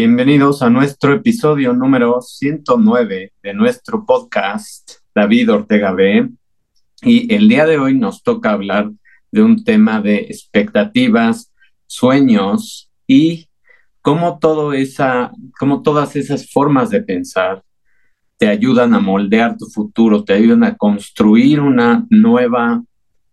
Bienvenidos a nuestro episodio número 109 de nuestro podcast David Ortega B. Y el día de hoy nos toca hablar de un tema de expectativas, sueños y cómo, todo esa, cómo todas esas formas de pensar te ayudan a moldear tu futuro, te ayudan a construir una nueva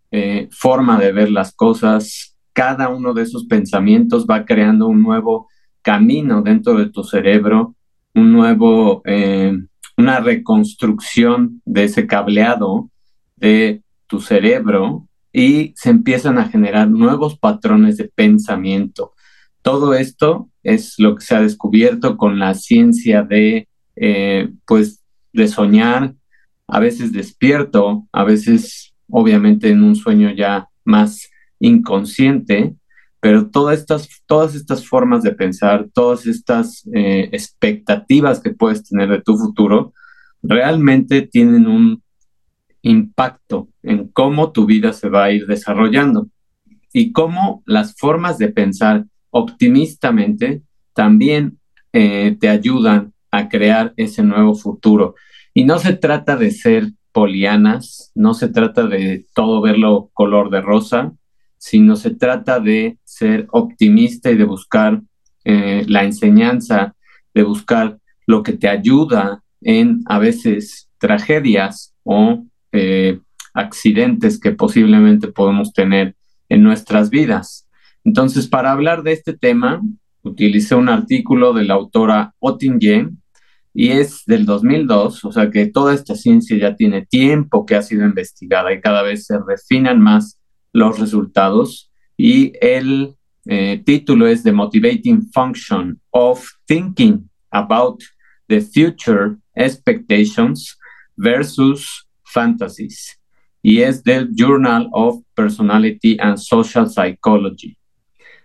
eh, forma de ver las cosas. Cada uno de esos pensamientos va creando un nuevo camino dentro de tu cerebro, un nuevo, eh, una reconstrucción de ese cableado de tu cerebro y se empiezan a generar nuevos patrones de pensamiento. Todo esto es lo que se ha descubierto con la ciencia de, eh, pues, de soñar, a veces despierto, a veces obviamente en un sueño ya más inconsciente, pero todas estas, todas estas formas de pensar, todas estas eh, expectativas que puedes tener de tu futuro, realmente tienen un impacto en cómo tu vida se va a ir desarrollando y cómo las formas de pensar optimistamente también eh, te ayudan a crear ese nuevo futuro. Y no se trata de ser polianas, no se trata de todo verlo color de rosa, sino se trata de ser optimista y de buscar eh, la enseñanza, de buscar lo que te ayuda en a veces tragedias o eh, accidentes que posiblemente podemos tener en nuestras vidas. Entonces, para hablar de este tema, utilicé un artículo de la autora Ottingen y es del 2002, o sea que toda esta ciencia ya tiene tiempo que ha sido investigada y cada vez se refinan más los resultados y el eh, título es The Motivating Function of Thinking About the Future Expectations versus Fantasies y es del Journal of Personality and Social Psychology.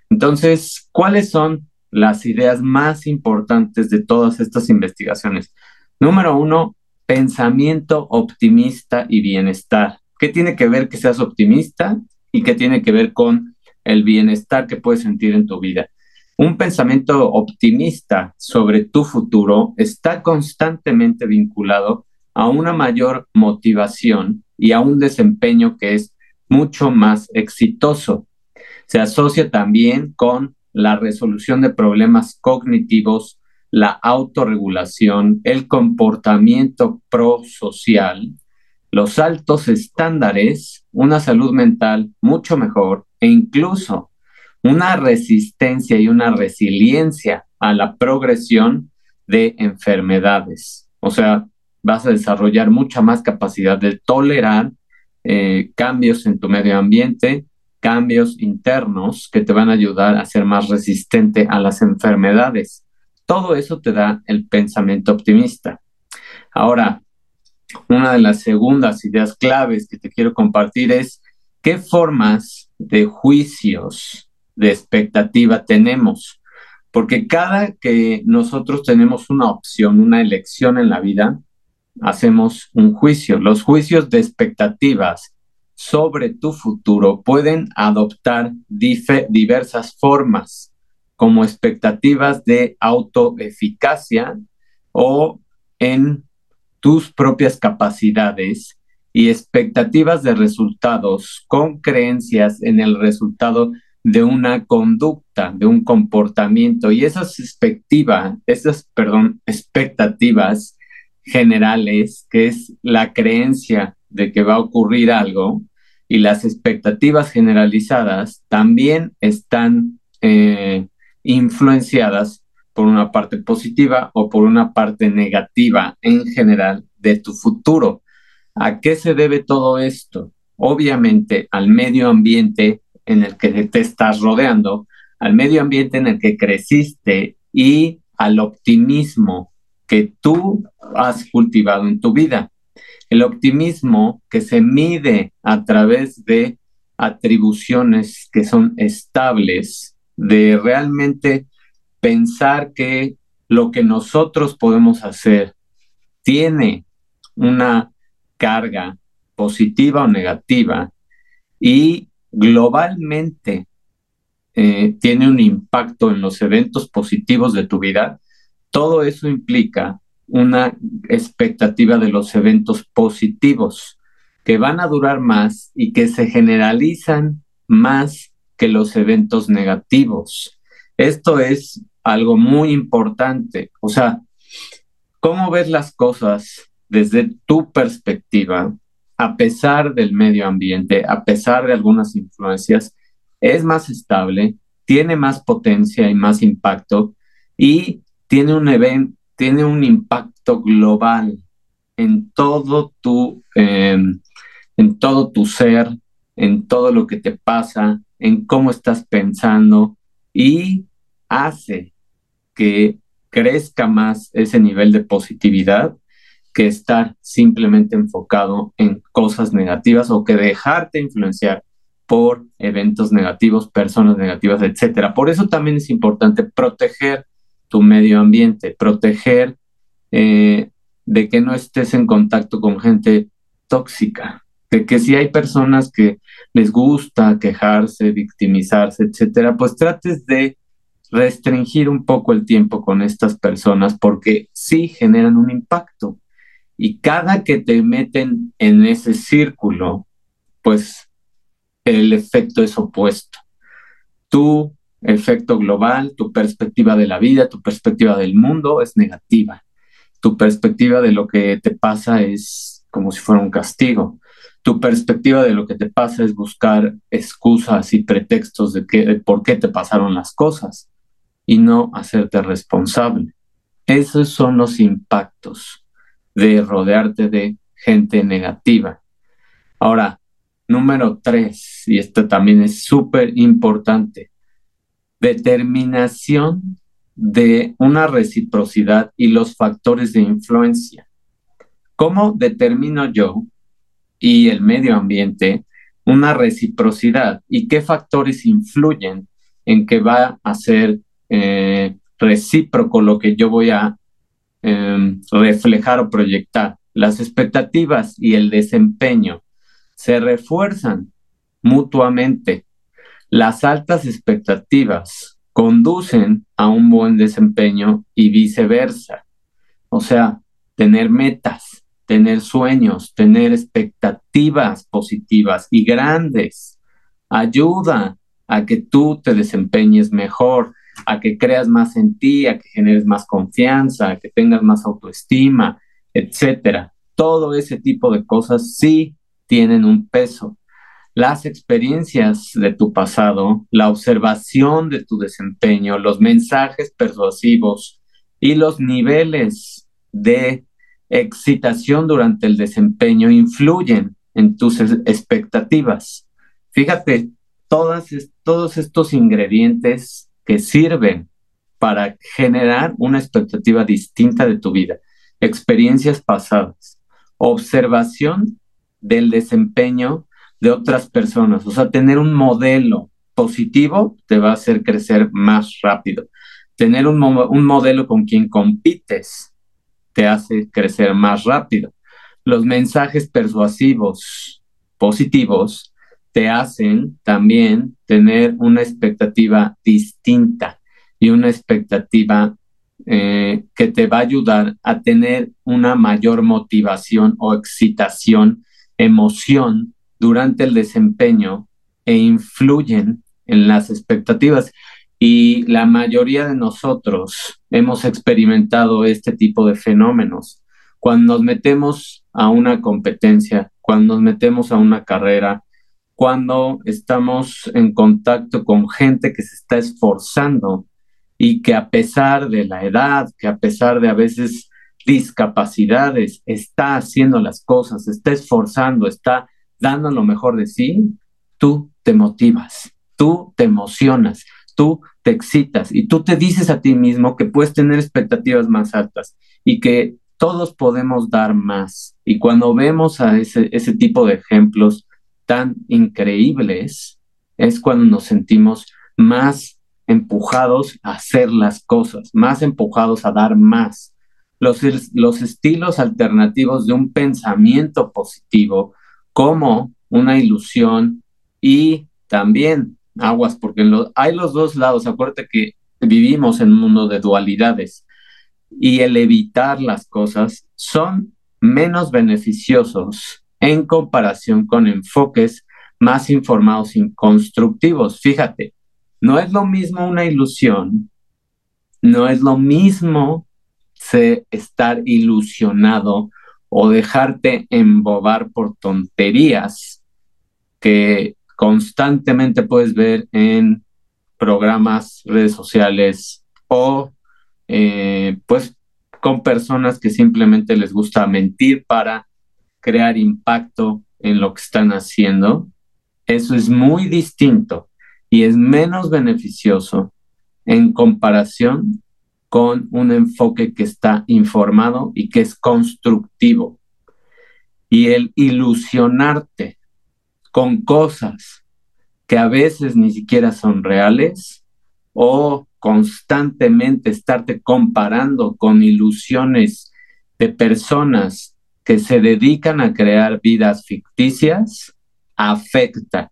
Entonces, ¿cuáles son las ideas más importantes de todas estas investigaciones? Número uno, pensamiento optimista y bienestar. ¿Qué tiene que ver que seas optimista y que tiene que ver con el bienestar que puedes sentir en tu vida. Un pensamiento optimista sobre tu futuro está constantemente vinculado a una mayor motivación y a un desempeño que es mucho más exitoso. Se asocia también con la resolución de problemas cognitivos, la autorregulación, el comportamiento prosocial, los altos estándares, una salud mental mucho mejor e incluso una resistencia y una resiliencia a la progresión de enfermedades. O sea, vas a desarrollar mucha más capacidad de tolerar eh, cambios en tu medio ambiente, cambios internos que te van a ayudar a ser más resistente a las enfermedades. Todo eso te da el pensamiento optimista. Ahora, una de las segundas ideas claves que te quiero compartir es qué formas de juicios de expectativa tenemos. Porque cada que nosotros tenemos una opción, una elección en la vida, hacemos un juicio. Los juicios de expectativas sobre tu futuro pueden adoptar diversas formas, como expectativas de autoeficacia o en tus propias capacidades y expectativas de resultados con creencias en el resultado de una conducta, de un comportamiento. Y esas expectativas, esas, perdón, expectativas generales, que es la creencia de que va a ocurrir algo, y las expectativas generalizadas también están eh, influenciadas por una parte positiva o por una parte negativa en general de tu futuro. ¿A qué se debe todo esto? Obviamente al medio ambiente en el que te estás rodeando, al medio ambiente en el que creciste y al optimismo que tú has cultivado en tu vida. El optimismo que se mide a través de atribuciones que son estables, de realmente pensar que lo que nosotros podemos hacer tiene una carga positiva o negativa y globalmente eh, tiene un impacto en los eventos positivos de tu vida, todo eso implica una expectativa de los eventos positivos que van a durar más y que se generalizan más que los eventos negativos. Esto es algo muy importante. O sea, ¿cómo ves las cosas desde tu perspectiva, a pesar del medio ambiente, a pesar de algunas influencias, es más estable, tiene más potencia y más impacto y tiene un tiene un impacto global en todo tu, em, en todo tu ser, en todo lo que te pasa, en cómo estás pensando y hace que crezca más ese nivel de positividad que estar simplemente enfocado en cosas negativas o que dejarte influenciar por eventos negativos, personas negativas, etcétera. Por eso también es importante proteger tu medio ambiente, proteger eh, de que no estés en contacto con gente tóxica, de que si hay personas que les gusta quejarse, victimizarse, etcétera, pues trates de restringir un poco el tiempo con estas personas porque sí generan un impacto. Y cada que te meten en ese círculo, pues el efecto es opuesto. Tu efecto global, tu perspectiva de la vida, tu perspectiva del mundo es negativa. Tu perspectiva de lo que te pasa es como si fuera un castigo. Tu perspectiva de lo que te pasa es buscar excusas y pretextos de, que, por qué te pasaron las cosas y no hacerte responsable. Esos son los impactos de rodearte de gente negativa. Ahora, Número tres, y esto también es súper importante, determinación de una reciprocidad y los factores de influencia. ¿Cómo determino yo y el medio ambiente una reciprocidad y qué factores influyen en que va a ser eh, recíproco lo que yo voy a em, reflejar o proyectar? Las expectativas y el desempeño se refuerzan mutuamente. Las altas expectativas conducen a un buen desempeño y viceversa. O sea, tener metas, tener sueños, tener expectativas positivas y grandes ayuda a que tú te desempeñes mejor, a que creas más en ti, a que generes más confianza, a que tengas más autoestima, etcétera. Todo ese tipo de cosas sí tienen un peso. Las experiencias de tu pasado, la observación de tu desempeño, los mensajes persuasivos y los niveles de excitación durante el desempeño influyen en tus expectativas. Fíjate, todas, todos estos ingredientes que sirven para generar una expectativa distinta de tu vida, experiencias pasadas, observación del desempeño de otras personas. O sea, tener un modelo positivo te va a hacer crecer más rápido. Tener un, un modelo con quien compites te hace crecer más rápido. Los mensajes persuasivos positivos te hacen también tener una expectativa distinta y una expectativa eh, que te va a ayudar a tener una mayor motivación o excitación emoción durante el desempeño e influyen en las expectativas. Y la mayoría de nosotros hemos experimentado este tipo de fenómenos. Cuando nos metemos a una competencia, cuando nos metemos a una carrera, cuando estamos en contacto con gente que se está esforzando y que a pesar de la edad, que a pesar de a veces discapacidades, está haciendo las cosas, está esforzando, está dando lo mejor de sí, tú te motivas, tú te emocionas, tú te excitas y tú te dices a ti mismo que puedes tener expectativas más altas y que todos podemos dar más. Y cuando vemos a ese, ese tipo de ejemplos tan increíbles, es cuando nos sentimos más empujados a hacer las cosas, más empujados a dar más los, los estilos alternativos de un pensamiento positivo como una ilusión y también aguas, porque hay los dos lados. Acuérdate que vivimos en un mundo de dualidades y el evitar las cosas son menos beneficiosos en comparación con enfoques más informados y constructivos. Fíjate, no es lo mismo una ilusión, no es lo mismo estar ilusionado o dejarte embobar por tonterías que constantemente puedes ver en programas, redes sociales o eh, pues con personas que simplemente les gusta mentir para crear impacto en lo que están haciendo. Eso es muy distinto y es menos beneficioso en comparación con un enfoque que está informado y que es constructivo. Y el ilusionarte con cosas que a veces ni siquiera son reales o constantemente estarte comparando con ilusiones de personas que se dedican a crear vidas ficticias, afecta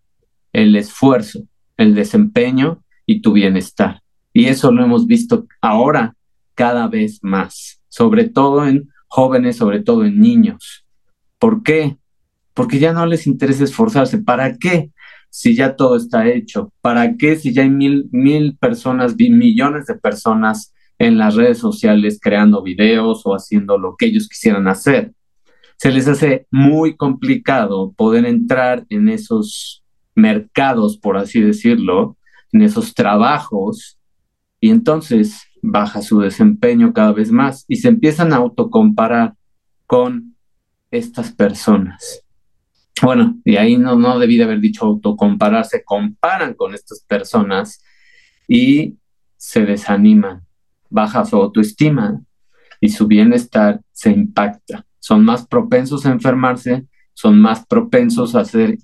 el esfuerzo, el desempeño y tu bienestar. Y eso lo hemos visto ahora cada vez más, sobre todo en jóvenes, sobre todo en niños. ¿Por qué? Porque ya no les interesa esforzarse. ¿Para qué? Si ya todo está hecho. ¿Para qué si ya hay mil, mil personas, millones de personas en las redes sociales creando videos o haciendo lo que ellos quisieran hacer? Se les hace muy complicado poder entrar en esos mercados, por así decirlo, en esos trabajos y entonces baja su desempeño cada vez más y se empiezan a autocomparar con estas personas. Bueno, y ahí no, no debí de haber dicho autocomparar, se comparan con estas personas y se desaniman, baja su autoestima y su bienestar se impacta. Son más propensos a enfermarse, son más propensos a ser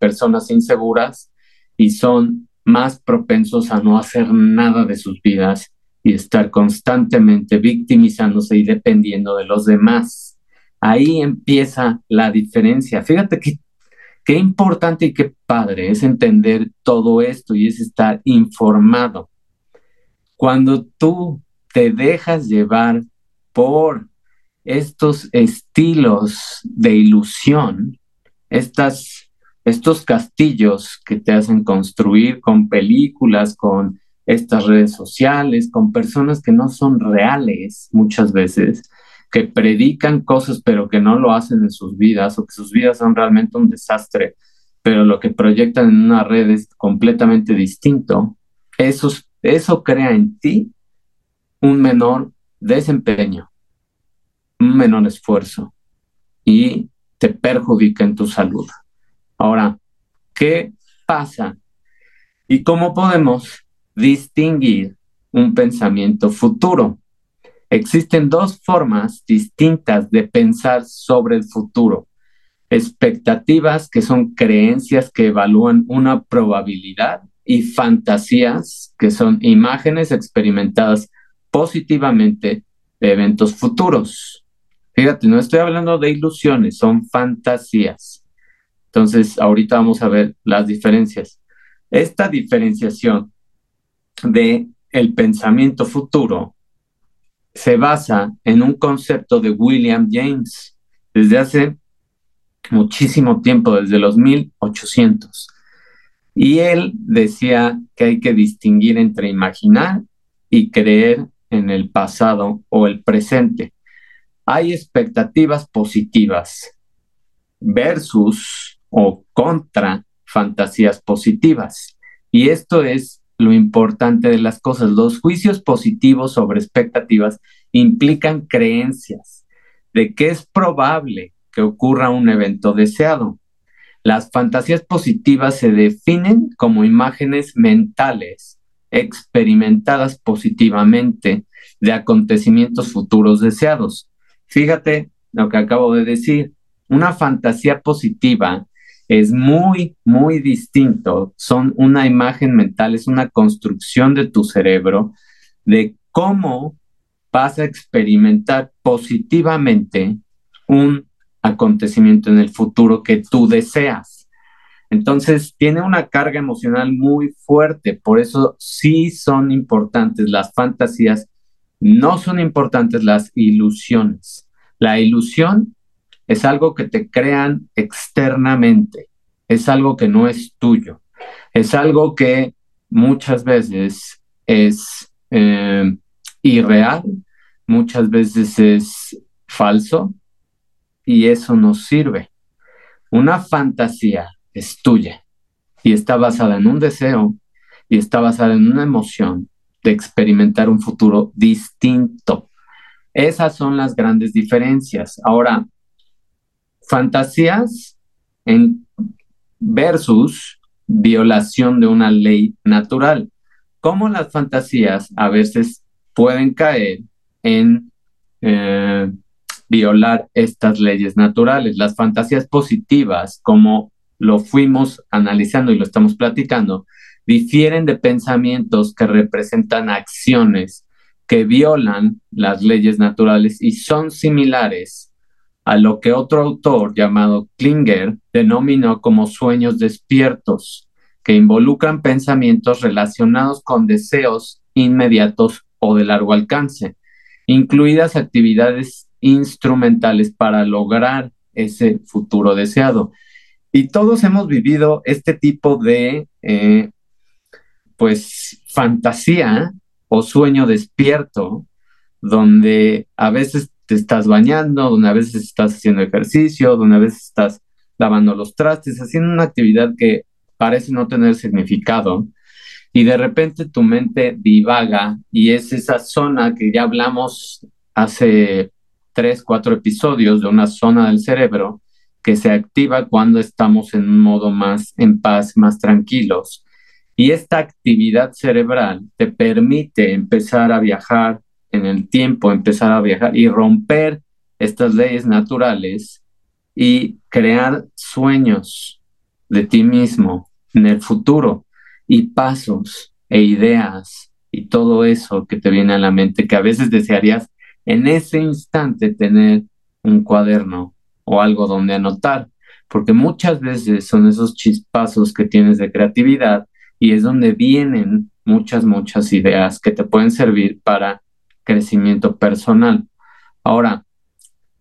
personas inseguras y son más propensos a no hacer nada de sus vidas y estar constantemente victimizándose y dependiendo de los demás. Ahí empieza la diferencia. Fíjate qué importante y qué padre es entender todo esto y es estar informado. Cuando tú te dejas llevar por estos estilos de ilusión, estas estos castillos que te hacen construir con películas, con estas redes sociales, con personas que no son reales muchas veces, que predican cosas pero que no lo hacen en sus vidas o que sus vidas son realmente un desastre, pero lo que proyectan en una red es completamente distinto, eso, eso crea en ti un menor desempeño, un menor esfuerzo y te perjudica en tu salud. Ahora, ¿qué pasa? ¿Y cómo podemos distinguir un pensamiento futuro? Existen dos formas distintas de pensar sobre el futuro. Expectativas, que son creencias que evalúan una probabilidad, y fantasías, que son imágenes experimentadas positivamente de eventos futuros. Fíjate, no estoy hablando de ilusiones, son fantasías. Entonces, ahorita vamos a ver las diferencias. Esta diferenciación de el pensamiento futuro se basa en un concepto de William James desde hace muchísimo tiempo, desde los 1800. Y él decía que hay que distinguir entre imaginar y creer en el pasado o el presente. Hay expectativas positivas versus o contra fantasías positivas. Y esto es lo importante de las cosas. Los juicios positivos sobre expectativas implican creencias de que es probable que ocurra un evento deseado. Las fantasías positivas se definen como imágenes mentales experimentadas positivamente de acontecimientos futuros deseados. Fíjate lo que acabo de decir. Una fantasía positiva es muy, muy distinto. Son una imagen mental, es una construcción de tu cerebro de cómo vas a experimentar positivamente un acontecimiento en el futuro que tú deseas. Entonces, tiene una carga emocional muy fuerte, por eso sí son importantes las fantasías, no son importantes las ilusiones. La ilusión es algo que te crean externamente, es algo que no es tuyo, es algo que muchas veces es eh, irreal, muchas veces es falso y eso no sirve. Una fantasía es tuya y está basada en un deseo y está basada en una emoción de experimentar un futuro distinto. Esas son las grandes diferencias. Ahora, fantasías en versus violación de una ley natural. Como las fantasías a veces pueden caer en eh, violar estas leyes naturales. Las fantasías positivas, como lo fuimos analizando y lo estamos platicando, difieren de pensamientos que representan acciones que violan las leyes naturales y son similares a lo que otro autor llamado Klinger denominó como sueños despiertos, que involucran pensamientos relacionados con deseos inmediatos o de largo alcance, incluidas actividades instrumentales para lograr ese futuro deseado. Y todos hemos vivido este tipo de, eh, pues, fantasía o sueño despierto, donde a veces te estás bañando, donde a veces estás haciendo ejercicio, donde a veces estás lavando los trastes, haciendo una actividad que parece no tener significado, y de repente tu mente divaga y es esa zona que ya hablamos hace tres, cuatro episodios de una zona del cerebro que se activa cuando estamos en un modo más en paz, más tranquilos. Y esta actividad cerebral te permite empezar a viajar en el tiempo, empezar a viajar y romper estas leyes naturales y crear sueños de ti mismo en el futuro y pasos e ideas y todo eso que te viene a la mente, que a veces desearías en ese instante tener un cuaderno o algo donde anotar, porque muchas veces son esos chispazos que tienes de creatividad y es donde vienen muchas, muchas ideas que te pueden servir para crecimiento personal. Ahora,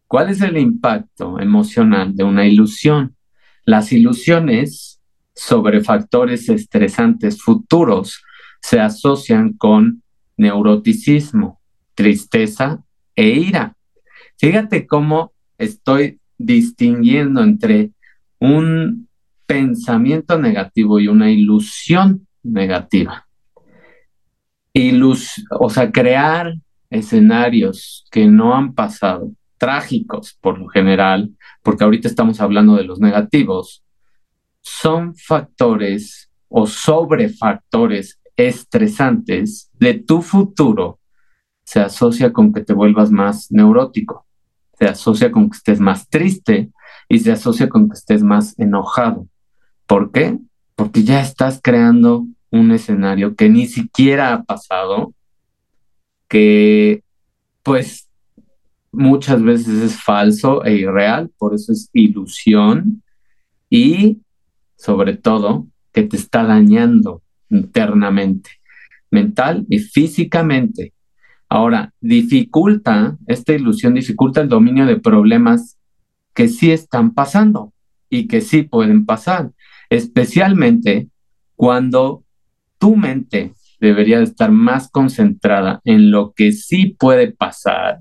¿cuál es el impacto emocional de una ilusión? Las ilusiones sobre factores estresantes futuros se asocian con neuroticismo, tristeza e ira. Fíjate cómo estoy distinguiendo entre un pensamiento negativo y una ilusión negativa. Ilus o sea, crear escenarios que no han pasado, trágicos por lo general, porque ahorita estamos hablando de los negativos, son factores o sobrefactores estresantes de tu futuro, se asocia con que te vuelvas más neurótico, se asocia con que estés más triste y se asocia con que estés más enojado. ¿Por qué? Porque ya estás creando un escenario que ni siquiera ha pasado, que pues muchas veces es falso e irreal, por eso es ilusión y sobre todo, que te está dañando internamente, mental y físicamente. Ahora, dificulta, esta ilusión dificulta el dominio de problemas que sí están pasando y que sí pueden pasar, especialmente cuando tu mente debería estar más concentrada en lo que sí puede pasar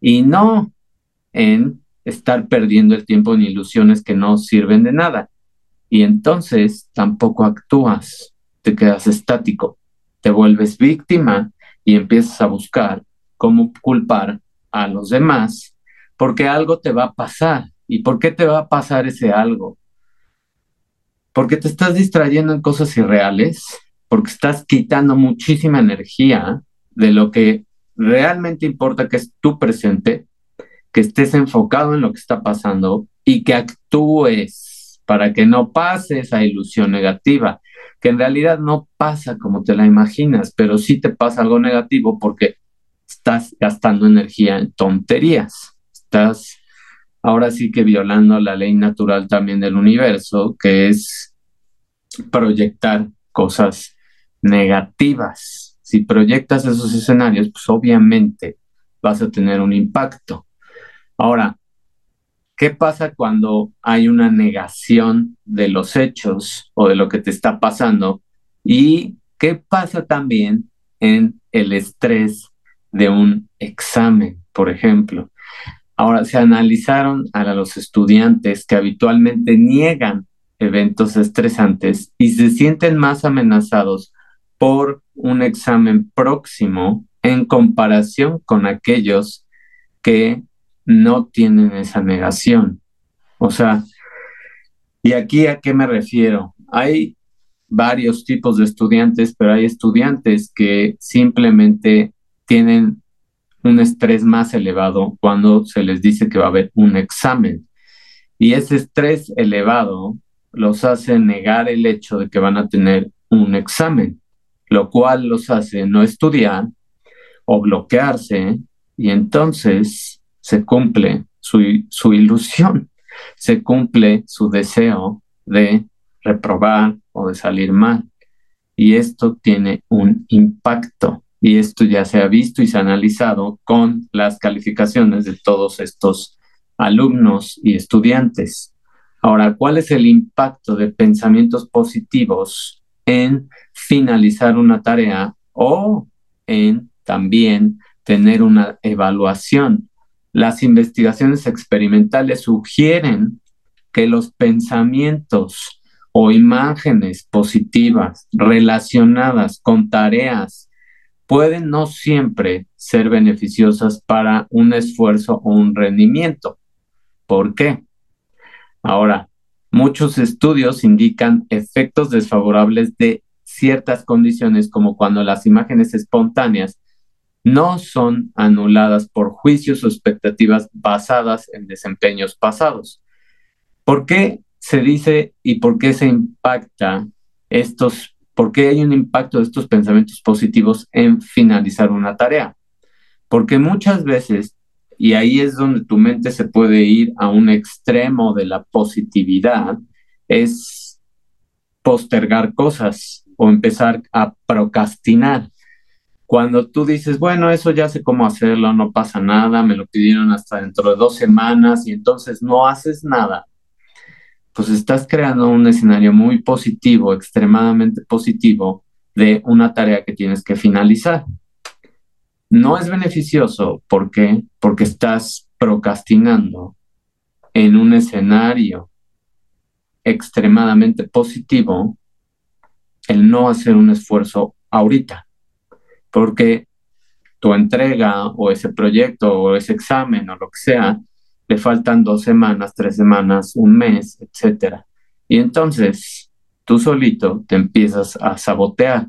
y no en estar perdiendo el tiempo en ilusiones que no sirven de nada y entonces tampoco actúas, te quedas estático, te vuelves víctima y empiezas a buscar cómo culpar a los demás porque algo te va a pasar. ¿Y por qué te va a pasar ese algo? Porque te estás distrayendo en cosas irreales, porque estás quitando muchísima energía de lo que realmente importa, que es tu presente, que estés enfocado en lo que está pasando y que actúes para que no pase esa ilusión negativa, que en realidad no pasa como te la imaginas, pero sí te pasa algo negativo porque estás gastando energía en tonterías, estás ahora sí que violando la ley natural también del universo, que es proyectar cosas negativas. Si proyectas esos escenarios, pues obviamente vas a tener un impacto. Ahora, ¿qué pasa cuando hay una negación de los hechos o de lo que te está pasando? ¿Y qué pasa también en el estrés de un examen, por ejemplo? Ahora, se analizaron a los estudiantes que habitualmente niegan eventos estresantes y se sienten más amenazados por un examen próximo en comparación con aquellos que no tienen esa negación. O sea, ¿y aquí a qué me refiero? Hay varios tipos de estudiantes, pero hay estudiantes que simplemente tienen un estrés más elevado cuando se les dice que va a haber un examen. Y ese estrés elevado los hace negar el hecho de que van a tener un examen, lo cual los hace no estudiar o bloquearse y entonces se cumple su, su ilusión, se cumple su deseo de reprobar o de salir mal. Y esto tiene un impacto y esto ya se ha visto y se ha analizado con las calificaciones de todos estos alumnos y estudiantes. Ahora, ¿cuál es el impacto de pensamientos positivos en finalizar una tarea o en también tener una evaluación? Las investigaciones experimentales sugieren que los pensamientos o imágenes positivas relacionadas con tareas pueden no siempre ser beneficiosas para un esfuerzo o un rendimiento. ¿Por qué? Ahora, muchos estudios indican efectos desfavorables de ciertas condiciones como cuando las imágenes espontáneas no son anuladas por juicios o expectativas basadas en desempeños pasados. ¿Por qué se dice y por qué se impacta estos ¿Por qué hay un impacto de estos pensamientos positivos en finalizar una tarea? Porque muchas veces, y ahí es donde tu mente se puede ir a un extremo de la positividad, es postergar cosas o empezar a procrastinar. Cuando tú dices, bueno, eso ya sé cómo hacerlo, no pasa nada, me lo pidieron hasta dentro de dos semanas y entonces no haces nada, pues estás creando un escenario muy positivo, extremadamente positivo, de una tarea que tienes que finalizar. No es beneficioso, ¿por qué? Porque estás procrastinando en un escenario extremadamente positivo el no hacer un esfuerzo ahorita, porque tu entrega o ese proyecto o ese examen o lo que sea le faltan dos semanas, tres semanas, un mes, etcétera. Y entonces tú solito te empiezas a sabotear.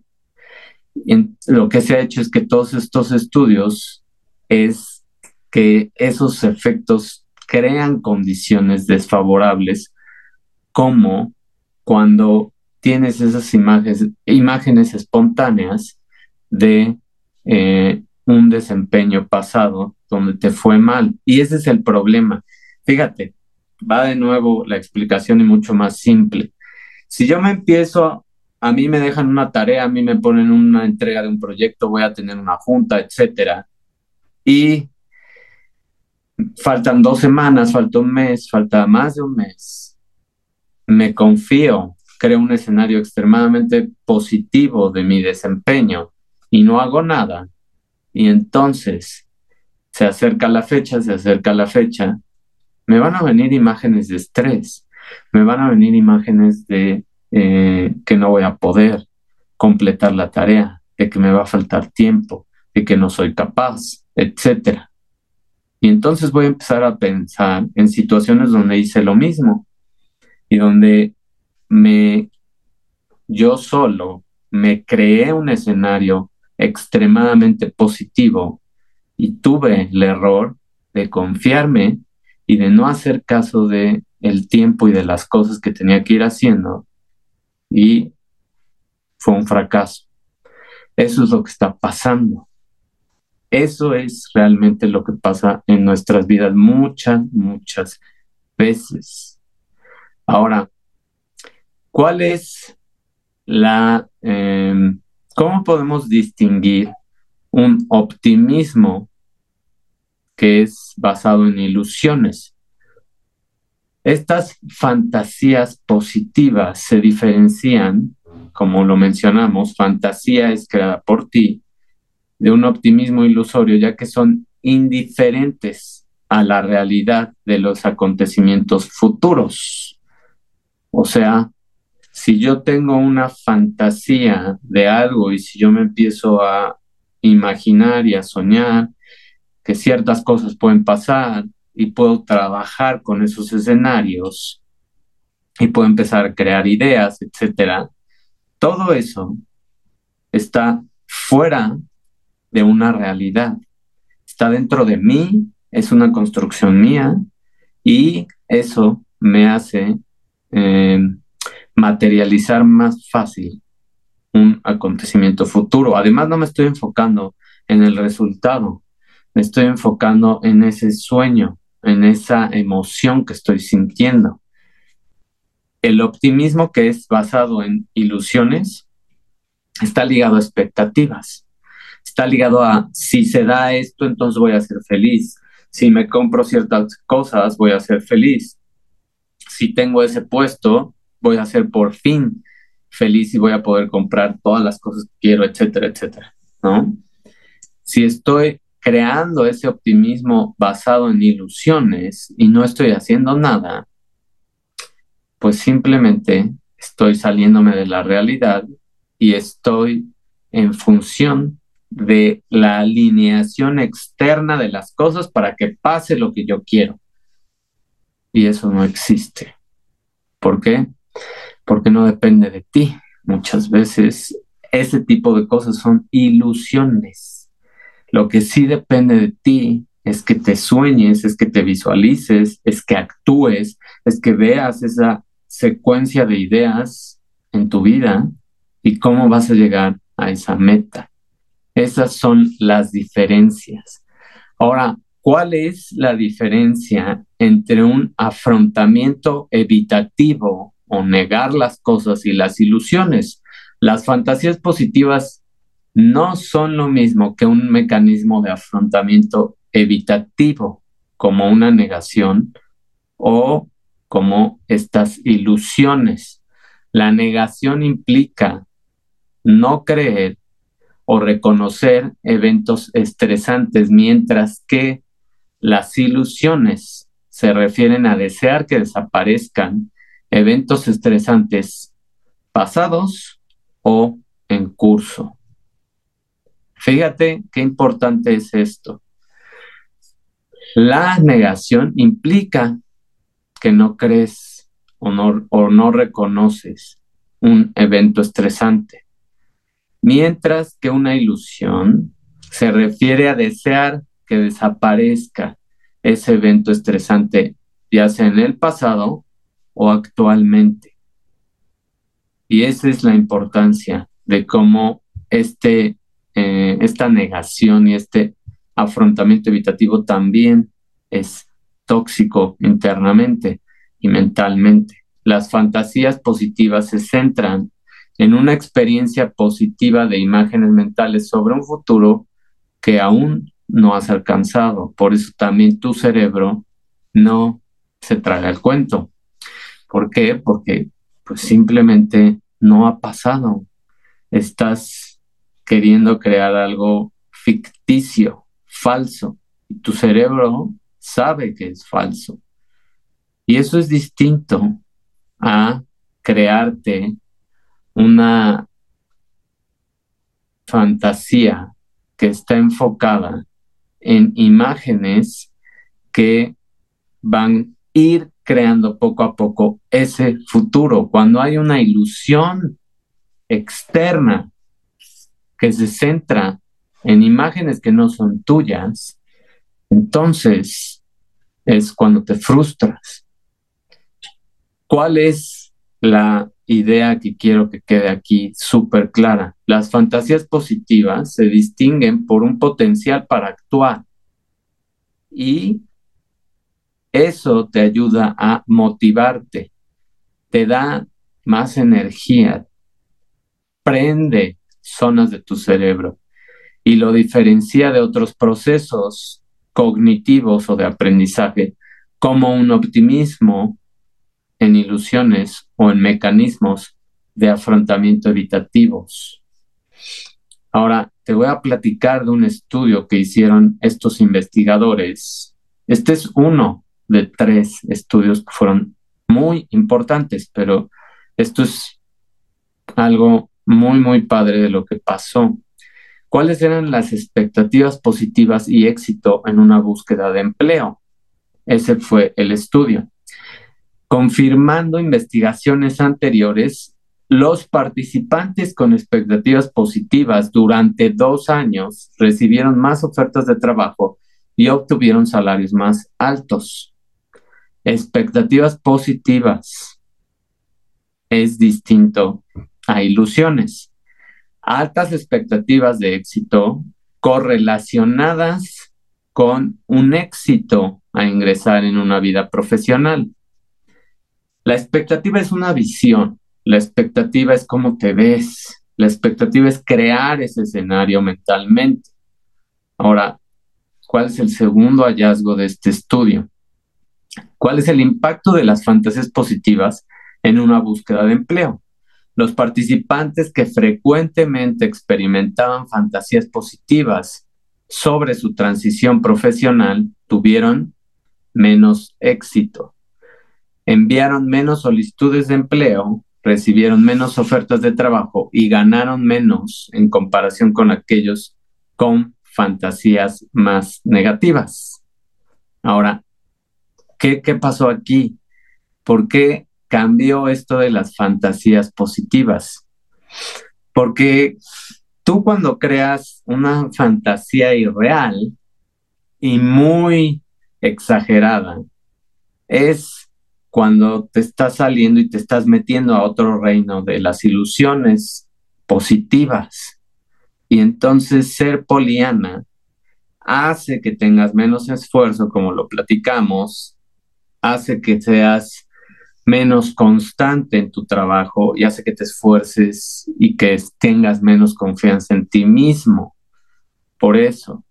Y lo que se ha hecho es que todos estos estudios es que esos efectos crean condiciones desfavorables como cuando tienes esas imágenes, imágenes espontáneas de eh, un desempeño pasado donde te fue mal. Y ese es el problema. Fíjate, va de nuevo la explicación y mucho más simple. Si yo me empiezo, a mí me dejan una tarea, a mí me ponen una entrega de un proyecto, voy a tener una junta, etcétera, y faltan dos semanas, falta un mes, falta más de un mes, me confío, creo un escenario extremadamente positivo de mi desempeño y no hago nada, y entonces se acerca la fecha, se acerca la fecha, me van a venir imágenes de estrés, me van a venir imágenes de eh, que no voy a poder completar la tarea, de que me va a faltar tiempo, de que no soy capaz, etc. Y entonces voy a empezar a pensar en situaciones donde hice lo mismo y donde me yo solo me creé un escenario extremadamente positivo y tuve el error de confiarme y de no hacer caso de el tiempo y de las cosas que tenía que ir haciendo y fue un fracaso. Eso es lo que está pasando. Eso es realmente lo que pasa en nuestras vidas muchas, muchas veces. Ahora, ¿cuál es la, em, cómo podemos distinguir un optimismo que es basado en ilusiones. Estas fantasías positivas se diferencian, como lo mencionamos, fantasía es creada por ti, de un optimismo ilusorio, ya que son indiferentes a la realidad de los acontecimientos futuros. O sea, si yo tengo una fantasía de algo y si yo me empiezo a imaginar y a soñar que ciertas cosas pueden pasar y puedo trabajar con esos escenarios y puedo empezar a crear ideas, etcétera. Todo eso está fuera de una realidad. Está dentro de mí, es una construcción mía y eso me hace eh, materializar más fácil un acontecimiento futuro. Además, no me estoy enfocando en el resultado, me estoy enfocando en ese sueño, en esa emoción que estoy sintiendo. El optimismo que es basado en ilusiones está ligado a expectativas, está ligado a si se da esto, entonces voy a ser feliz. Si me compro ciertas cosas, voy a ser feliz. Si tengo ese puesto, voy a ser por fin feliz y voy a poder comprar todas las cosas que quiero, etcétera, etcétera, ¿no? Si estoy creando ese optimismo basado en ilusiones y no estoy haciendo nada, pues simplemente estoy saliéndome de la realidad y estoy en función de la alineación externa de las cosas para que pase lo que yo quiero. Y eso no existe. ¿Por qué? Porque no depende de ti. Muchas veces ese tipo de cosas son ilusiones lo que sí depende de ti es que te sueñes, es que te visualices, es que actúes, es que veas esa secuencia de ideas en tu vida y cómo vas a llegar a esa meta. Esas son las diferencias. Ahora, ¿cuál es la diferencia entre un afrontamiento evitativo o negar las cosas y las ilusiones? Las fantasías positivas no son lo mismo que un mecanismo de afrontamiento evitativo, como una negación o como estas ilusiones. La negación implica no creer o reconocer eventos estresantes, mientras que las ilusiones se refieren a desear que desaparezcan eventos estresantes pasados o en curso. Fíjate qué importante es esto. La negación implica que no crees o no, o no reconoces un evento estresante, mientras que una ilusión se refiere a desear que desaparezca ese evento estresante, ya sea en el pasado o actualmente. Y esa es la importancia de cómo este eh, esta negación y este afrontamiento evitativo también es tóxico internamente y mentalmente. Las fantasías positivas se centran en una experiencia positiva de imágenes mentales sobre un futuro que aún no has alcanzado. Por eso también tu cerebro no se traga el cuento. ¿Por qué? Porque pues simplemente no ha pasado. Estás queriendo crear algo ficticio, falso. Y tu cerebro sabe que es falso. Y eso es distinto a crearte una fantasía que está enfocada en imágenes que van a ir creando poco a poco ese futuro. Cuando hay una ilusión externa que se centra en imágenes que no son tuyas, entonces es cuando te frustras. ¿Cuál es la idea que quiero que quede aquí súper clara? Las fantasías positivas se distinguen por un potencial para actuar y eso te ayuda a motivarte, te da más energía, prende zonas de tu cerebro y lo diferencia de otros procesos cognitivos o de aprendizaje, como un optimismo en ilusiones o en mecanismos de afrontamiento evitativos. Ahora, te voy a platicar de un estudio que hicieron estos investigadores. Este es uno de tres estudios que fueron muy importantes, pero esto es algo muy, muy padre de lo que pasó. ¿Cuáles eran las expectativas positivas y éxito en una búsqueda de empleo? Ese fue el estudio. Confirmando investigaciones anteriores, los participantes con expectativas positivas durante dos años recibieron más ofertas de trabajo y obtuvieron salarios más altos. Expectativas positivas es distinto a ilusiones. Altas expectativas de éxito correlacionadas con un éxito a ingresar en una vida profesional. La expectativa es una visión, la expectativa es cómo te ves, la expectativa es crear ese escenario mentalmente. Ahora, ¿cuál es el segundo hallazgo de este estudio? ¿Cuál es el impacto de las fantasías positivas en una búsqueda de empleo? Los participantes que frecuentemente experimentaban fantasías positivas sobre su transición profesional tuvieron menos éxito, enviaron menos solicitudes de empleo, recibieron menos ofertas de trabajo y ganaron menos en comparación con aquellos con fantasías más negativas. Ahora, ¿qué, pasó aquí? ¿Por qué cambió esto de las fantasías positivas. Porque tú cuando creas una fantasía irreal y muy exagerada, es cuando te estás saliendo y te estás metiendo a otro reino de las ilusiones positivas. Y entonces ser poliana hace que tengas menos esfuerzo, como lo platicamos, hace que seas menos constante en tu trabajo y hace que te esfuerces y que tengas menos confianza en ti mismo. Por eso.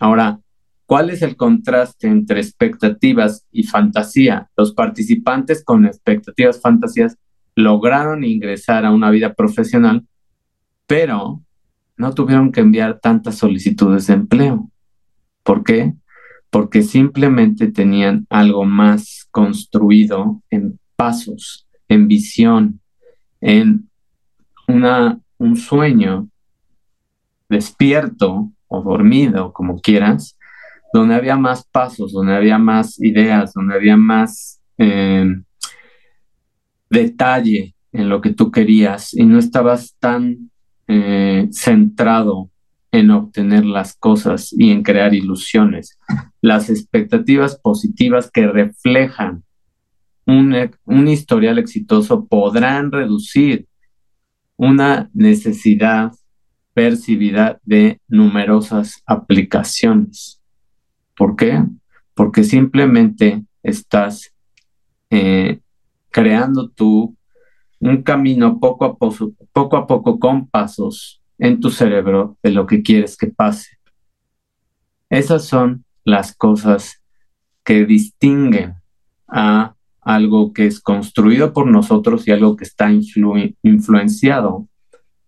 Ahora, ¿cuál es el contraste entre expectativas y fantasía? Los participantes con expectativas, fantasías, lograron ingresar a una vida profesional, pero no tuvieron que enviar tantas solicitudes de empleo. ¿Por qué? Porque simplemente tenían algo más construido en pasos, en visión, en una, un sueño despierto o dormido, como quieras, donde había más pasos, donde había más ideas, donde había más em, detalle en lo que tú querías y no estabas tan eh, centrado en obtener las cosas y en crear ilusiones. Las expectativas positivas que reflejan un, historial exitoso podrán reducir una necesidad percibida de numerosas aplicaciones. ¿Por qué? Porque simplemente estás eh, creando tú un camino poco a poco, poco a poco con pasos en tu cerebro de lo que quieres que pase. Esas son las cosas que distinguen a algo que es construido por nosotros y algo que está influenciado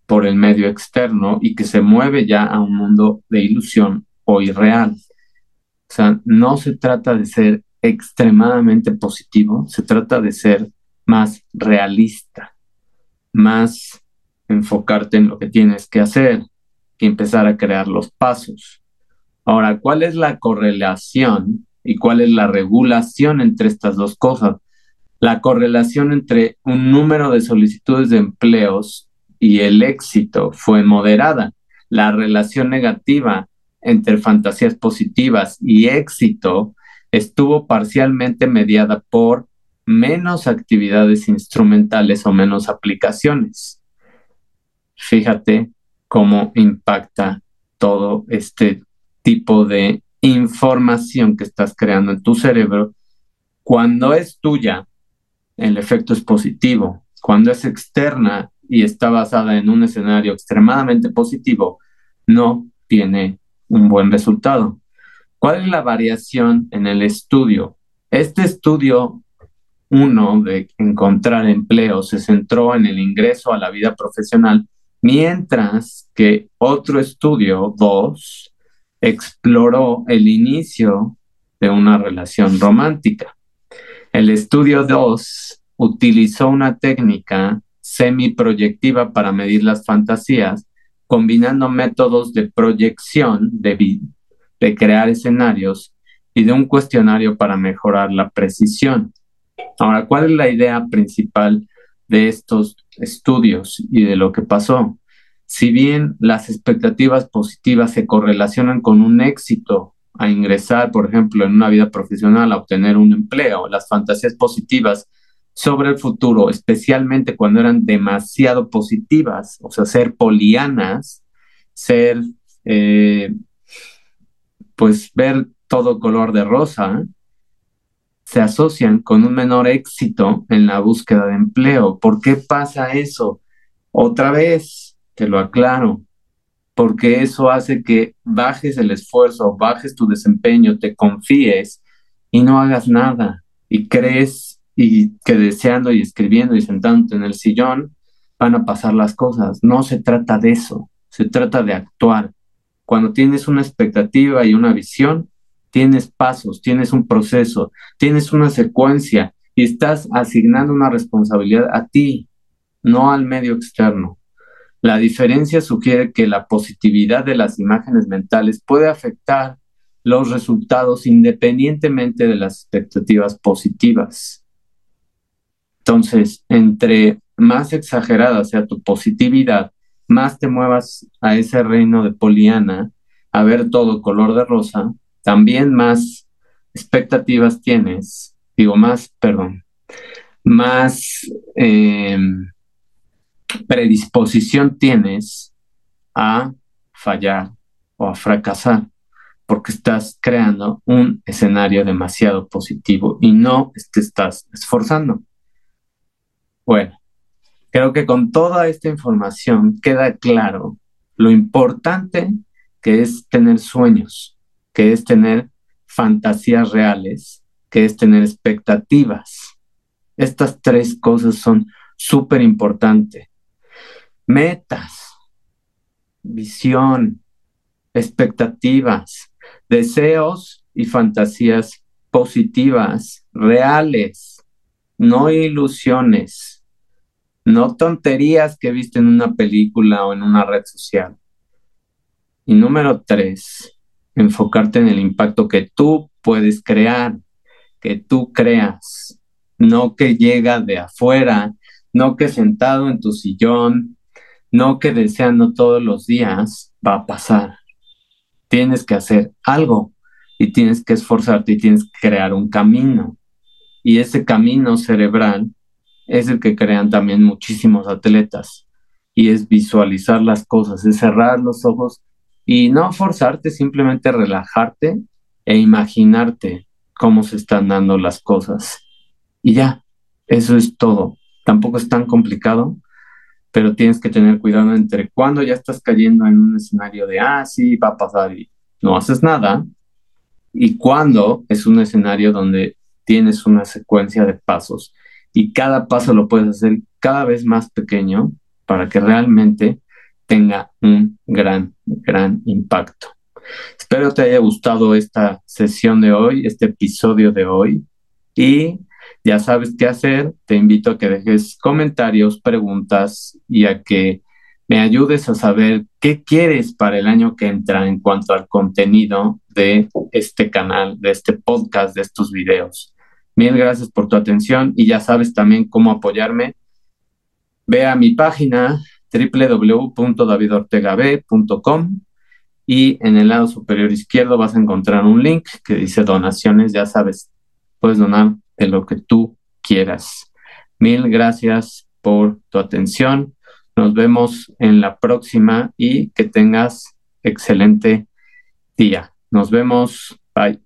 por el medio externo y que se mueve ya a un mundo de ilusión o irreal. O sea, no se trata de ser extremadamente positivo, se trata de ser más realista, más enfocarte en lo que tienes que hacer y empezar a crear los pasos. Ahora, ¿cuál es la correlación y cuál es la regulación entre estas dos cosas? la correlación entre un número de solicitudes de empleos y el éxito fue moderada. La relación negativa entre fantasías positivas y éxito estuvo parcialmente mediada por menos actividades instrumentales o menos aplicaciones. Fíjate cómo impacta todo este tipo de información que estás creando en tu cerebro. Cuando es tuya, el efecto es positivo. Cuando es externa y está basada en un escenario extremadamente positivo, no tiene un buen resultado. ¿Cuál es la variación en el estudio? Este estudio uno de encontrar empleo se centró en el ingreso a la vida profesional, mientras que otro estudio, dos, exploró el inicio de una relación romántica. El estudio 2 utilizó una técnica semiproyectiva para medir las fantasías, combinando métodos de proyección, de, de crear escenarios y de un cuestionario para mejorar la precisión. Ahora, ¿cuál es la idea principal de estos estudios y de lo que pasó? Si bien las expectativas positivas se correlacionan con un éxito a ingresar, por ejemplo, en una vida profesional, a obtener un empleo, las fantasías positivas sobre el futuro, especialmente cuando eran demasiado positivas, o sea, ser polianas, ser, eh, pues ver todo color de rosa, se asocian con un menor éxito en la búsqueda de empleo. ¿Por qué pasa eso? Otra vez, te lo aclaro, porque eso hace que bajes el esfuerzo, bajes tu desempeño, te confíes y no hagas nada y crees y que deseando y escribiendo y sentándote en el sillón van a pasar las cosas. No se trata de eso, se trata de actuar. Cuando tienes una expectativa y una visión, tienes pasos, tienes un proceso, tienes una secuencia y estás asignando una responsabilidad a ti, no al medio externo. La diferencia sugiere que la positividad de las imágenes mentales puede afectar los resultados independientemente de las expectativas positivas. Entonces, entre más exagerada sea tu positividad, más te muevas a ese reino de Poliana, a ver todo color de rosa, también más expectativas tienes, digo más, perdón, más em, predisposición tienes a fallar o a fracasar, porque estás creando un escenario demasiado positivo y no te estás esforzando. Bueno, creo que con toda esta información queda claro lo importante que es tener sueños, que es tener fantasías reales, que es tener expectativas. Estas tres cosas son súper importantes. Metas, visión, expectativas, deseos y fantasías positivas, reales, no ilusiones, no tonterías que viste en una película o en una red social. Y número tres, enfocarte en el impacto que tú puedes crear, que tú creas, no que llega de afuera, no que sentado en tu sillón, no que deseando todos los días va a pasar. Tienes que hacer algo y tienes que esforzarte y tienes que crear un camino. Y ese camino cerebral es el que crean también muchísimos atletas. Y es visualizar las cosas, es cerrar los ojos y no forzarte, simplemente relajarte e imaginarte cómo se están dando las cosas. Y ya, eso es todo. Tampoco es tan complicado, pero tienes que tener cuidado entre cuando ya estás cayendo en un escenario de, ah, sí, va a pasar y no haces nada, y cuando es un escenario donde tienes una secuencia de pasos y cada paso lo puedes hacer cada vez más pequeño para que realmente tenga un gran, gran impacto. Espero te haya gustado esta sesión de hoy, este episodio de hoy. Y ya sabes qué hacer. Te invito a que dejes comentarios, preguntas y a que me ayudes a saber qué quieres para el año que entra en cuanto al contenido de este canal, de este podcast, de estos videos. Mil gracias por tu atención y ya sabes también cómo apoyarme. Ve a mi página www.davidortegab.com y en el lado superior izquierdo vas a encontrar un link que dice donaciones, ya sabes, puedes donar de lo que tú quieras. Mil gracias por tu atención. Nos vemos en la próxima y que tengas excelente día. Nos vemos. Bye.